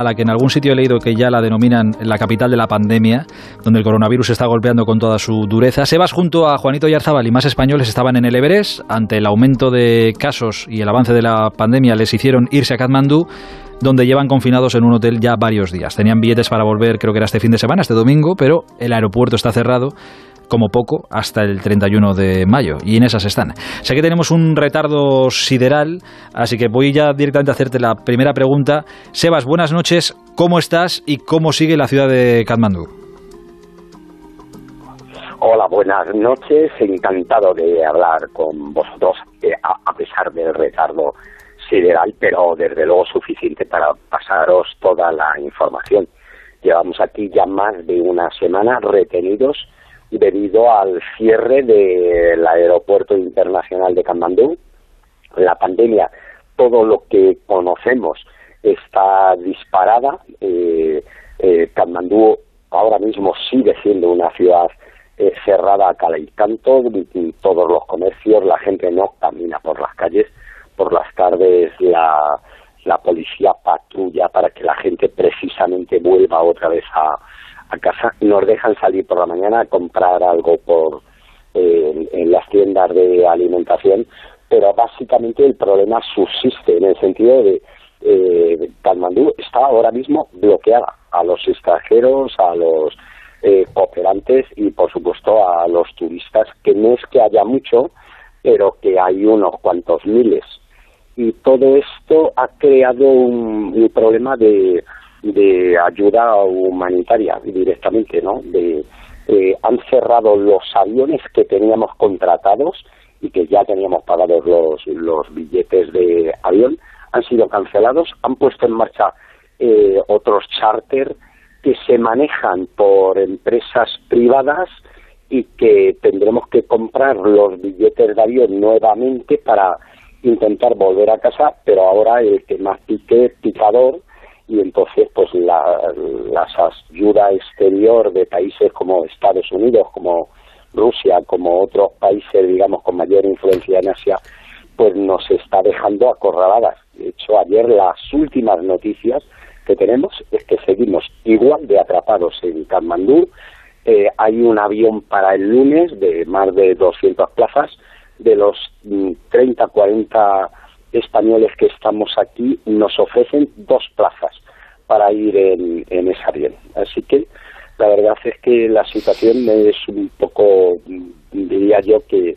a la que en algún sitio he leído que ya la denominan la capital de la pandemia, donde el coronavirus está golpeando con toda su dureza. Sebas junto a Juanito Yarzabal y más españoles estaban en el Everest. Ante el aumento de casos y el avance de la pandemia les hicieron irse a Katmandú donde llevan confinados en un hotel ya varios días. Tenían billetes para volver, creo que era este fin de semana, este domingo, pero el aeropuerto está cerrado como poco hasta el 31 de mayo y en esas están. Sé que tenemos un retardo sideral, así que voy ya directamente a hacerte la primera pregunta. Sebas, buenas noches, ¿cómo estás y cómo sigue la ciudad de Katmandú? Hola, buenas noches, encantado de hablar con vosotros eh, a pesar del retardo sideral, pero desde luego suficiente para pasaros toda la información. Llevamos aquí ya más de una semana retenidos debido al cierre del aeropuerto internacional de Kamandú. La pandemia, todo lo que conocemos está disparada. Eh, eh ahora mismo sigue siendo una ciudad eh, cerrada a cada canto, todos los comercios, la gente no camina por las calles, por las tardes la, la policía patrulla para que la gente precisamente vuelva otra vez a, a casa, nos dejan salir por la mañana a comprar algo por eh, en las tiendas de alimentación, pero básicamente el problema subsiste en el sentido de eh, Katmandú está ahora mismo bloqueada a los extranjeros, a los eh, cooperantes y por supuesto a los turistas, que no es que haya mucho, pero que hay unos cuantos miles. Y todo esto ha creado un problema de de ayuda humanitaria directamente, ¿no? De, eh, han cerrado los aviones que teníamos contratados y que ya teníamos pagados los, los billetes de avión, han sido cancelados, han puesto en marcha eh, otros charter que se manejan por empresas privadas y que tendremos que comprar los billetes de avión nuevamente para intentar volver a casa, pero ahora el que más pique picador y entonces pues la, ayuda exterior de países como Estados Unidos, como Rusia, como otros países, digamos, con mayor influencia en Asia, pues nos está dejando acorraladas. De hecho, ayer las últimas noticias que tenemos es que seguimos igual de atrapados en Katmandú. Eh, hay un avión para el lunes de más de 200 plazas. De los 30, mm, 40 españoles que estamos aquí nos ofrecen dos plazas para ir en, en ese avión. Así que la verdad es que la situación es un poco, diría yo, que,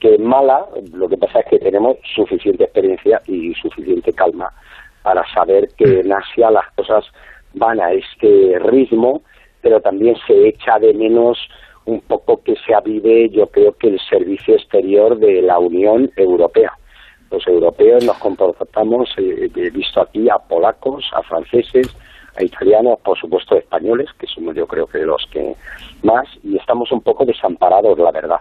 que mala. Lo que pasa es que tenemos suficiente experiencia y suficiente calma para saber que en Asia las cosas van a este ritmo, pero también se echa de menos un poco que se avive, yo creo que el servicio exterior de la Unión Europea los europeos nos comportamos, eh, he visto aquí a polacos, a franceses, a italianos, por supuesto españoles, que somos yo creo que los que más, y estamos un poco desamparados, la verdad.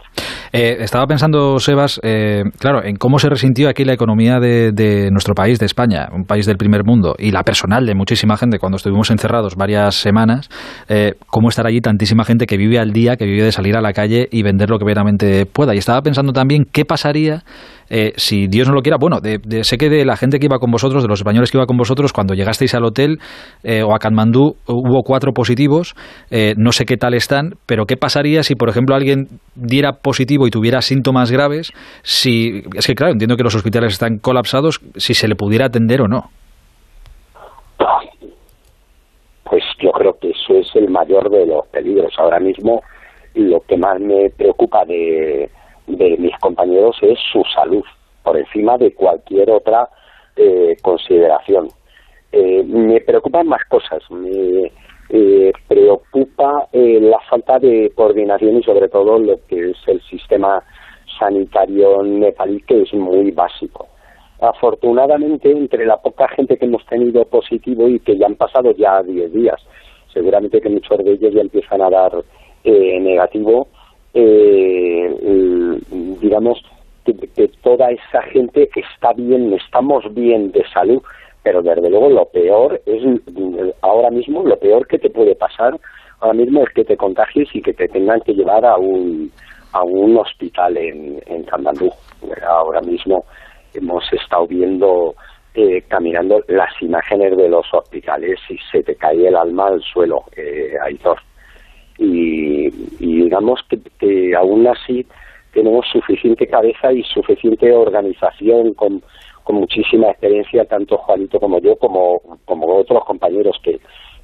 Eh, estaba pensando, Sebas, eh, claro, en cómo se resintió aquí la economía de, nuestro país, de España, un país del primer mundo, y la personal de muchísima gente cuando estuvimos encerrados varias semanas, eh, cómo estar allí tantísima gente que vive al día, que vive de salir a la calle y vender lo que veramente pueda. Y estaba pensando también qué pasaría eh, si Dios no lo quiera, bueno, de, sé que de la gente que iba con vosotros, de los españoles que iba con vosotros, cuando llegasteis al hotel eh, o a Katmandú hubo cuatro positivos, eh, no sé qué tal están, pero ¿qué pasaría si, por ejemplo, alguien diera positivo y tuviera síntomas graves? Si, es que, claro, entiendo que los hospitales están colapsados, si se le pudiera atender o no. Pues yo creo que eso es el mayor de los peligros. Ahora mismo lo que más me preocupa de de mis compañeros es su salud, por encima de cualquier otra eh, consideración. Eh, me preocupan más cosas. Me eh, preocupa la falta de coordinación y sobre todo lo que es el sistema sanitario nepalí, que es muy básico. Afortunadamente, entre la poca gente que hemos tenido positivo y que ya han pasado ya 10 días, seguramente que muchos de ellos ya empiezan a dar negativo, eh, digamos, que, toda esa gente está bien, estamos bien de salud, pero desde luego lo peor es, ahora mismo, lo peor que te puede pasar ahora mismo es que te contagies y que te tengan que llevar a un, a un hospital en, en Ahora mismo hemos estado viendo eh, caminando las imágenes de los hospitales y se te cae el alma al suelo, eh, Aitor. Y, digamos que, que aún así tenemos suficiente cabeza y suficiente organización con, con muchísima experiencia, tanto Juanito como yo, como, como otros compañeros que,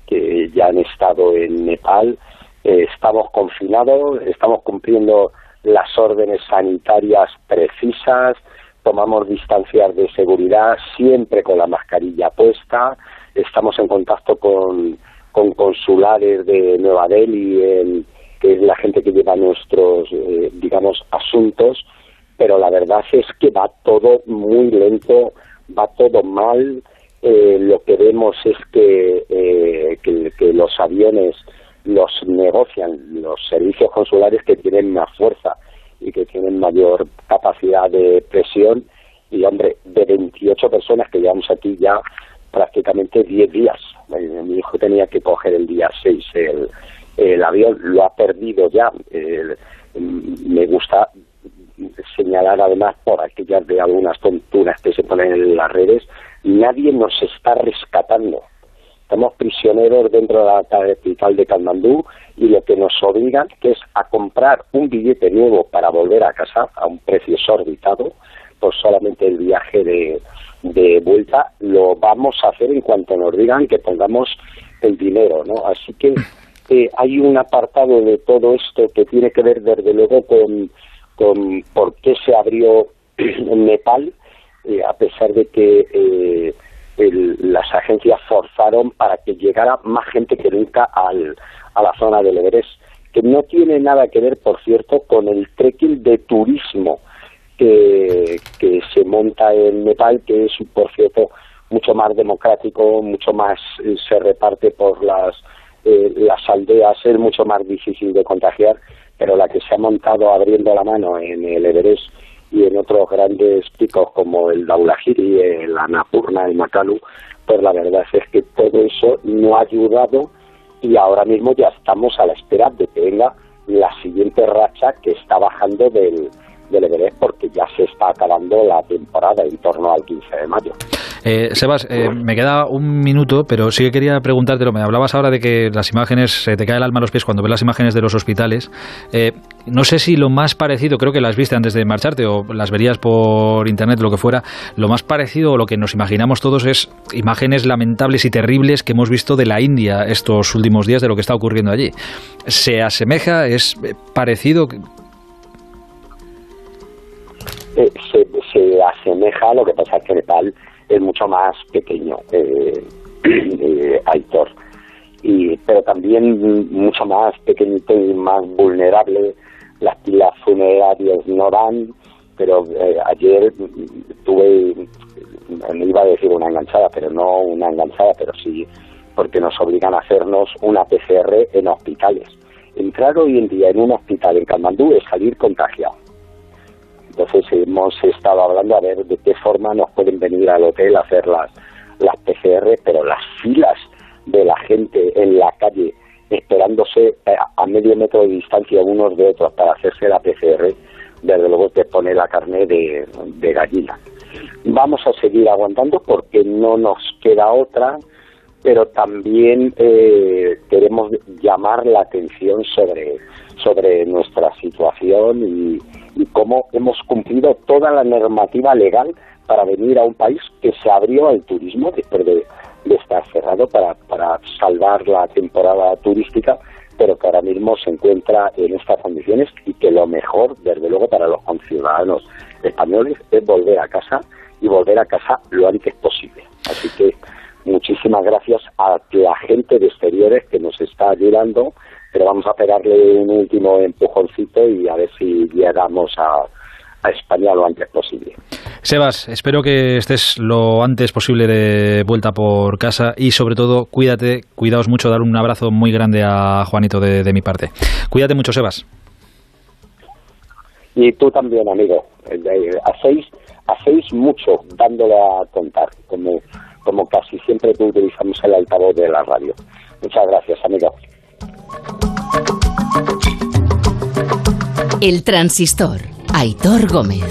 que ya han estado en Nepal. Eh, estamos confinados, estamos cumpliendo las órdenes sanitarias precisas, tomamos distancias de seguridad siempre con la mascarilla puesta, estamos en contacto con, con consulares de Nueva Delhi, que es la gente que lleva nuestros, eh, digamos, asuntos, pero la verdad es que va todo muy lento, va todo mal. Eh, lo que vemos es que, eh, que, que los aviones los negocian los servicios consulares que tienen más fuerza y que tienen mayor capacidad de presión. Y, hombre, de 28 personas que llevamos aquí ya prácticamente 10 días. Eh, mi hijo tenía que coger el día 6 el, el avión, lo ha perdido ya. me gusta señalar además por aquellas de algunas tonturas que se ponen en las redes, nadie nos está rescatando. Estamos prisioneros dentro de la capital de Katmandú y lo que nos obligan que es a comprar un billete nuevo para volver a casa a un precio exorbitado por solamente el viaje de, de vuelta. Lo vamos a hacer en cuanto nos digan que pongamos el dinero, ¿no? Así que eh, hay un apartado de todo esto que tiene que ver desde luego con, con por qué se abrió Nepal, eh, a pesar de que eh, las agencias forzaron para que llegara más gente que nunca al, a la zona del Everest, que no tiene nada que ver, por cierto, con el trekking de turismo que, que se monta en Nepal, que es, por cierto, mucho más democrático, mucho más eh, se reparte por las, eh, las aldeas, es mucho más difícil de contagiar, pero la que se ha montado abriendo la mano en el Everest y en otros grandes picos como el Daulahiri, el Annapurna, el Makalu, pues la verdad es que todo eso no ha ayudado y ahora mismo ya estamos a la espera de que venga la siguiente racha que está bajando del, del Everest porque ya se está acabando la temporada en torno al 15 de mayo. Eh, Sebas, eh, me queda un minuto, pero sí que quería preguntártelo. Me hablabas ahora de que las imágenes, se te cae el alma a los pies cuando ves las imágenes de los hospitales. Eh, no sé si lo más parecido, creo que las viste antes de marcharte o las verías por internet, lo que fuera, lo más parecido o lo que nos imaginamos todos es imágenes lamentables y terribles que hemos visto de la India estos últimos días de lo que está ocurriendo allí. ¿Se asemeja? ¿Es parecido? Se, se asemeja, lo que pasa es que Nepal es mucho más pequeño, eh, eh, Aitor, y, pero también mucho más pequeñito y más vulnerable. Las pilas funerarias no dan, pero eh, ayer tuve, no iba a decir una enganchada, pero no una enganchada, pero sí porque nos obligan a hacernos una PCR en hospitales. Entrar hoy en día en un hospital en Kalmandú es salir contagiado hemos estado hablando a ver de qué forma nos pueden venir al hotel a hacer las, las PCR, pero las filas de la gente en la calle esperándose eh, a medio metro de distancia unos de otros para hacerse la PCR, desde luego te pone la carne de, de gallina. Vamos a seguir aguantando porque no nos queda otra, pero también eh, queremos llamar la atención sobre, sobre nuestra situación y, y cómo hemos cumplido toda la normativa legal para venir a un país que se abrió al turismo después de, estar cerrado para, para salvar la temporada turística, pero que ahora mismo se encuentra en estas condiciones y que lo mejor, desde luego, para los conciudadanos españoles es volver a casa y volver a casa lo antes posible. Así que muchísimas gracias a la gente de exteriores que nos está ayudando pero vamos a pegarle un último empujoncito y a ver si llegamos a, a España lo antes posible. Sebas, espero que estés lo antes posible de vuelta por casa y sobre todo cuídate, cuidaos mucho, dar un abrazo muy grande a Juanito de, de mi parte. Cuídate mucho, Sebas. Y tú también, amigo. Hacéis, hacéis mucho dándole a contar, como, como casi siempre que utilizamos el altavoz de la radio. Muchas gracias, amigo. El transistor. Aitor Gómez.